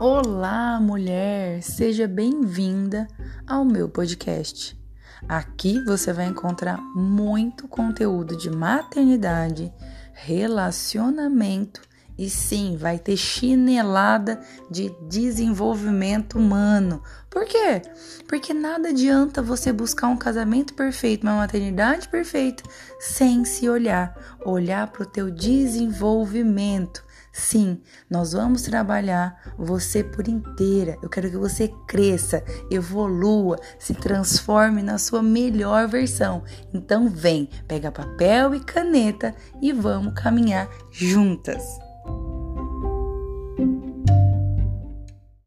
Olá, mulher! Seja bem-vinda ao meu podcast. Aqui você vai encontrar muito conteúdo de maternidade, relacionamento e sim, vai ter chinelada de desenvolvimento humano. Por quê? Porque nada adianta você buscar um casamento perfeito, uma maternidade perfeita, sem se olhar, olhar para o teu desenvolvimento Sim, nós vamos trabalhar você por inteira. Eu quero que você cresça, evolua, se transforme na sua melhor versão. Então vem, pega papel e caneta e vamos caminhar juntas.